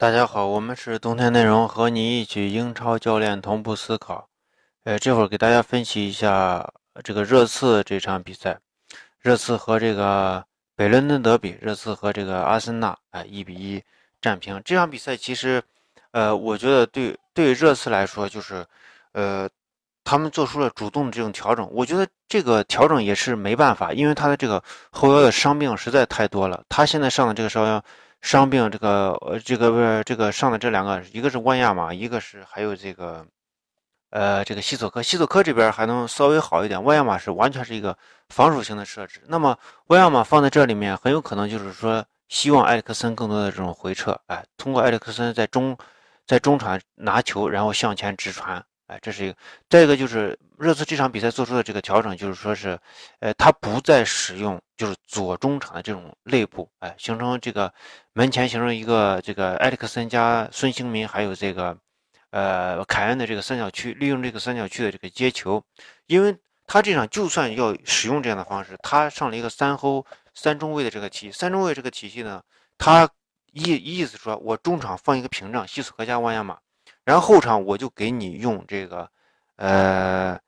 大家好，我们是冬天内容，和你一起英超教练同步思考。呃，这会儿给大家分析一下这个热刺这场比赛。热刺和这个北伦敦德比，热刺和这个阿森纳，哎，一比一战平。这场比赛其实，呃，我觉得对对热刺来说，就是，呃，他们做出了主动的这种调整。我觉得这个调整也是没办法，因为他的这个后腰的伤病实在太多了。他现在上的这个伤腰。伤病这个呃这个不是这个上的这两个，一个是万亚马，一个是还有这个，呃这个西索科，西索科这边还能稍微好一点，万亚马是完全是一个防守型的设置。那么万亚马放在这里面，很有可能就是说希望埃里克森更多的这种回撤，哎，通过埃里克森在中在中场拿球，然后向前直传。哎，这是一个。再一个就是热刺这场比赛做出的这个调整，就是说是，呃，他不再使用就是左中场的这种内部，哎，形成这个门前形成一个这个埃里克森加孙兴民还有这个，呃，凯恩的这个三角区，利用这个三角区的这个接球，因为他这场就算要使用这样的方式，他上了一个三后三中卫的这个体，三中卫这个体系呢，他意意思说我中场放一个屏障，西斯科加万亚马。然后后场我就给你用这个，呃，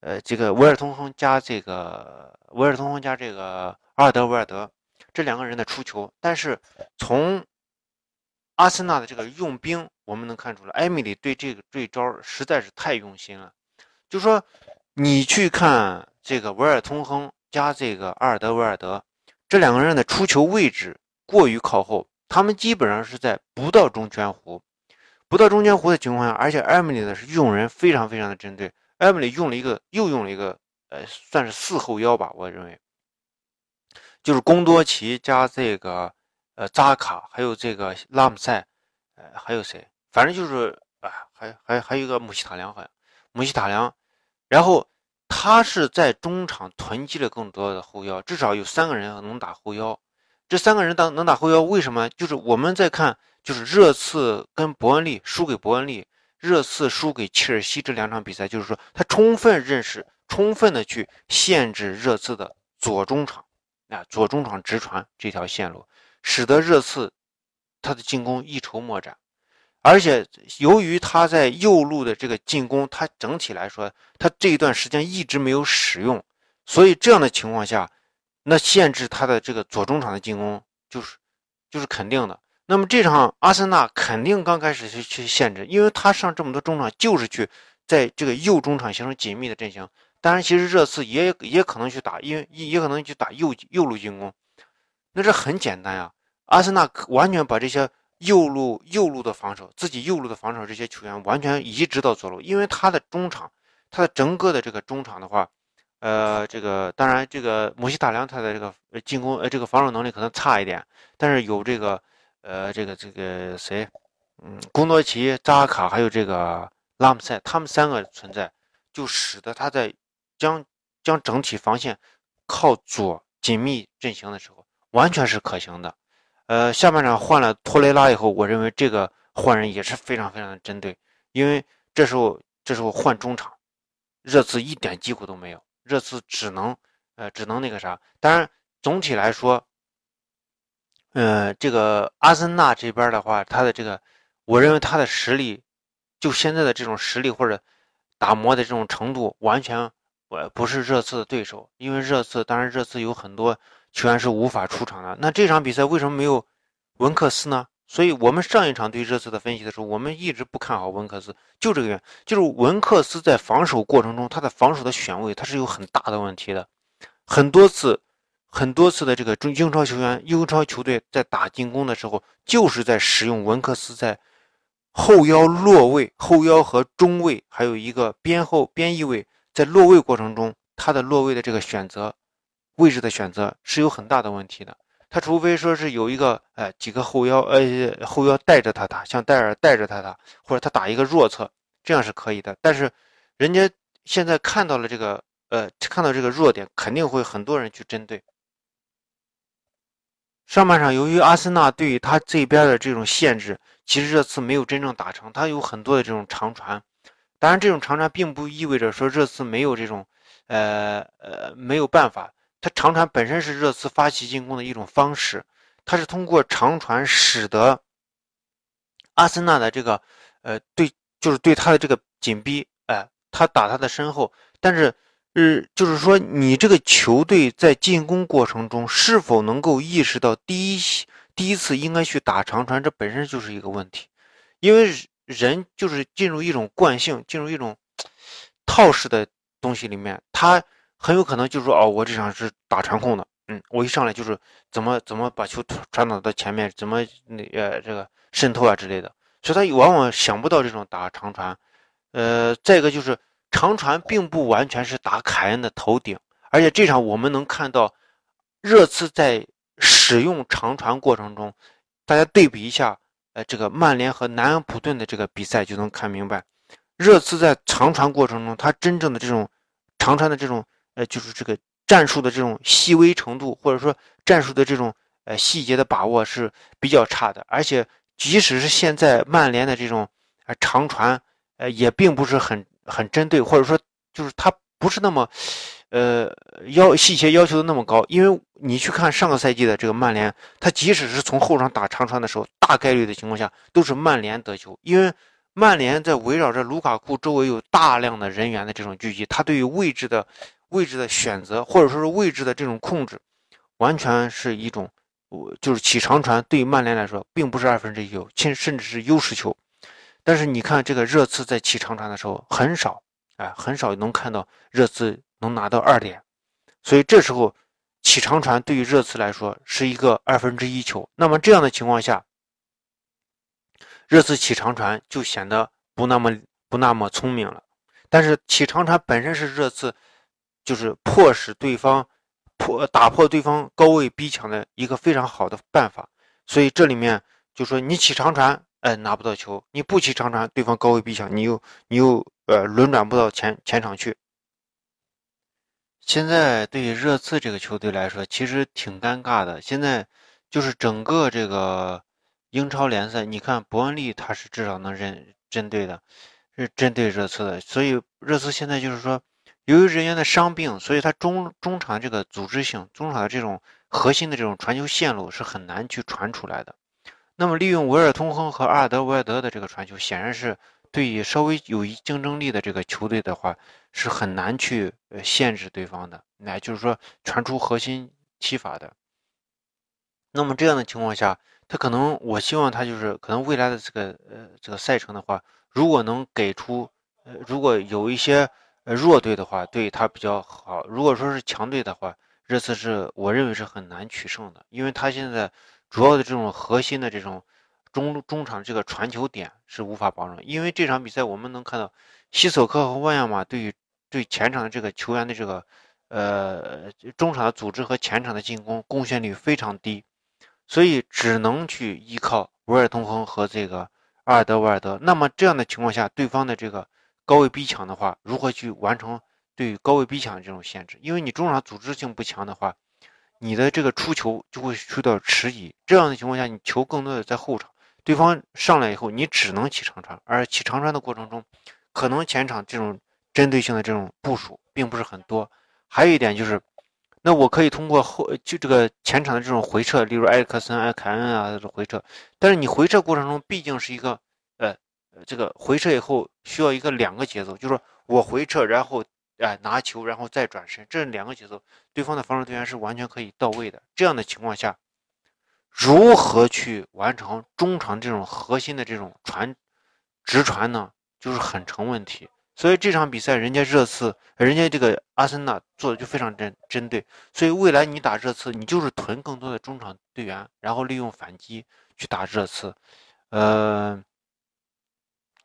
呃，这个维尔通亨加这个维尔通亨加这个阿尔德维尔德这两个人的出球。但是从阿森纳的这个用兵，我们能看出来，埃米里对这个这招实在是太用心了。就说你去看这个维尔通亨加这个阿尔德维尔德这两个人的出球位置过于靠后，他们基本上是在不到中圈弧。不到中间弧的情况下，而且艾米丽呢是用人非常非常的针对。艾米丽用了一个，又用了一个，呃，算是四后腰吧，我认为，就是贡多奇加这个，呃，扎卡，还有这个拉姆塞，呃，还有谁？反正就是啊，还还还有一个姆希塔良，好像姆希塔良。然后他是在中场囤积了更多的后腰，至少有三个人能打后腰。这三个人当能打后腰，为什么？就是我们在看。就是热刺跟伯恩利输给伯恩利，热刺输给切尔西这两场比赛，就是说他充分认识、充分的去限制热刺的左中场，啊，左中场直传这条线路，使得热刺他的进攻一筹莫展。而且由于他在右路的这个进攻，他整体来说他这一段时间一直没有使用，所以这样的情况下，那限制他的这个左中场的进攻就是就是肯定的。那么这场阿森纳肯定刚开始是去限制，因为他上这么多中场就是去在这个右中场形成紧密的阵型。当然，其实热刺也也可能去打，因为也可能去打右右路进攻。那这很简单呀，阿森纳完全把这些右路右路的防守，自己右路的防守这些球员完全移植到左路，因为他的中场，他的整个的这个中场的话，呃，这个当然这个姆希塔良他的这个进攻呃这个防守能力可能差一点，但是有这个。呃，这个这个谁，嗯，贡多齐、扎卡还有这个拉姆塞，他们三个存在，就使得他在将将整体防线靠左紧密阵型的时候，完全是可行的。呃，下半场换了托雷拉以后，我认为这个换人也是非常非常的针对，因为这时候这时候换中场，热刺一点机会都没有，热刺只能呃只能那个啥。当然，总体来说。呃，这个阿森纳这边的话，他的这个，我认为他的实力，就现在的这种实力或者打磨的这种程度，完全我不是热刺的对手。因为热刺，当然热刺有很多球员是无法出场的。那这场比赛为什么没有文克斯呢？所以我们上一场对热刺的分析的时候，我们一直不看好文克斯，就这个原因，就是文克斯在防守过程中，他的防守的选位他是有很大的问题的，很多次。很多次的这个中英超球员、英超球队在打进攻的时候，就是在使用文克斯在后腰落位、后腰和中位，还有一个边后边翼位，在落位过程中，他的落位的这个选择位置的选择是有很大的问题的。他除非说是有一个呃几个后腰呃后腰带着他打，像戴尔带着他打，或者他打一个弱侧，这样是可以的。但是人家现在看到了这个呃看到这个弱点，肯定会很多人去针对。上半场，由于阿森纳对于他这边的这种限制，其实这次没有真正打成。他有很多的这种长传，当然，这种长传并不意味着说热刺没有这种，呃呃，没有办法。他长传本身是热刺发起进攻的一种方式，他是通过长传使得阿森纳的这个呃对，就是对他的这个紧逼，哎，他打他的身后，但是呃，就是说你这个球队在进攻过程中是否能够意识到第一第一次应该去打长传，这本身就是一个问题，因为人就是进入一种惯性，进入一种 套式的东西里面，他很有可能就是说哦，我这场是打传控的。嗯，我一上来就是怎么怎么把球传导到前面，怎么那呃这个渗透啊之类的，所以他往往想不到这种打长传。呃，再一个就是长传并不完全是打凯恩的头顶，而且这场我们能看到热刺在使用长传过程中，大家对比一下，呃，这个曼联和南安普顿的这个比赛就能看明白，热刺在长传过程中，他真正的这种长传的这种呃就是这个。战术的这种细微程度，或者说战术的这种呃细节的把握是比较差的，而且即使是现在曼联的这种呃长传，呃也并不是很很针对，或者说就是他不是那么呃要细节要求的那么高，因为你去看上个赛季的这个曼联，他即使是从后场打长传的时候，大概率的情况下都是曼联得球，因为曼联在围绕着卢卡库周围有大量的人员的这种聚集，他对于位置的。位置的选择，或者说是位置的这种控制，完全是一种，我就是起长传对于曼联来说，并不是二分之一球，甚甚至是优势球。但是你看这个热刺在起长传的时候，很少，哎，很少能看到热刺能拿到二点。所以这时候起长传对于热刺来说是一个二分之一球。那么这样的情况下，热刺起长传就显得不那么不那么聪明了。但是起长传本身是热刺。就是迫使对方破打破对方高位逼抢的一个非常好的办法，所以这里面就说你起长传，哎拿不到球；你不起长传，对方高位逼抢，你又你又呃轮转不到前前场去。现在对于热刺这个球队来说，其实挺尴尬的。现在就是整个这个英超联赛，你看伯恩利他是至少能认针对的，是针对热刺的，所以热刺现在就是说。由于人员的伤病，所以他中中场这个组织性、中场的这种核心的这种传球线路是很难去传出来的。那么，利用维尔通亨和阿尔德维尔德的这个传球，显然是对于稍微有一竞争力的这个球队的话，是很难去呃限制对方的。那就是说，传出核心踢法的。那么这样的情况下，他可能我希望他就是可能未来的这个呃这个赛程的话，如果能给出呃如果有一些。呃，弱队的话对他比较好。如果说是强队的话，热刺是我认为是很难取胜的，因为他现在主要的这种核心的这种中中场这个传球点是无法保证。因为这场比赛我们能看到，西索科和万亚马对于对前场的这个球员的这个呃中场的组织和前场的进攻贡献率非常低，所以只能去依靠维尔通亨和这个阿尔德维尔德。那么这样的情况下，对方的这个。高位逼抢的话，如何去完成对于高位逼抢的这种限制？因为你中场组织性不强的话，你的这个出球就会受到迟疑。这样的情况下，你球更多的在后场，对方上来以后，你只能起长传，而起长传的过程中，可能前场这种针对性的这种部署并不是很多。还有一点就是，那我可以通过后就这个前场的这种回撤，例如埃里克森、埃凯恩啊这种回撤，但是你回撤过程中毕竟是一个。这个回撤以后需要一个两个节奏，就是说我回撤，然后哎拿球，然后再转身，这两个节奏，对方的防守队员是完全可以到位的。这样的情况下，如何去完成中场这种核心的这种传直传呢？就是很成问题。所以这场比赛，人家热刺，人家这个阿森纳做的就非常针针对。所以未来你打热刺，你就是囤更多的中场队员，然后利用反击去打热刺，呃。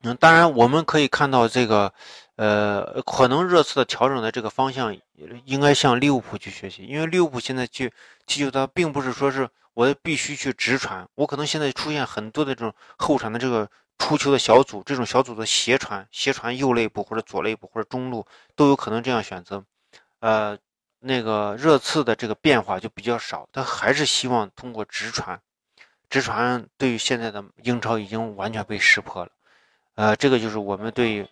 嗯，当然，我们可以看到这个，呃，可能热刺的调整的这个方向应该向利物浦去学习，因为利物浦现在去踢球，它并不是说是我必须去直传，我可能现在出现很多的这种后场的这个出球的小组，这种小组的斜传、斜传右肋部或者左肋部或者中路都有可能这样选择。呃，那个热刺的这个变化就比较少，他还是希望通过直传，直传对于现在的英超已经完全被识破了。呃，这个就是我们对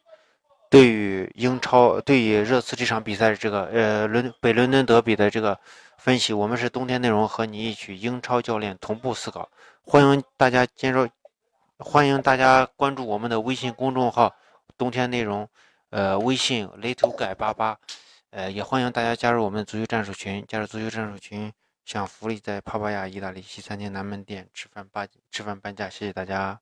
对于英超对于热刺这场比赛这个呃伦北伦敦德比的这个分析，我们是冬天内容和你一起英超教练同步思考，欢迎大家接着欢迎大家关注我们的微信公众号“冬天内容”，呃，微信 little guy 八八，呃，也欢迎大家加入我们足球战术群。加入足球战术群，享福利，在帕帕亚意大利西餐厅南门店吃饭半吃饭半价。谢谢大家。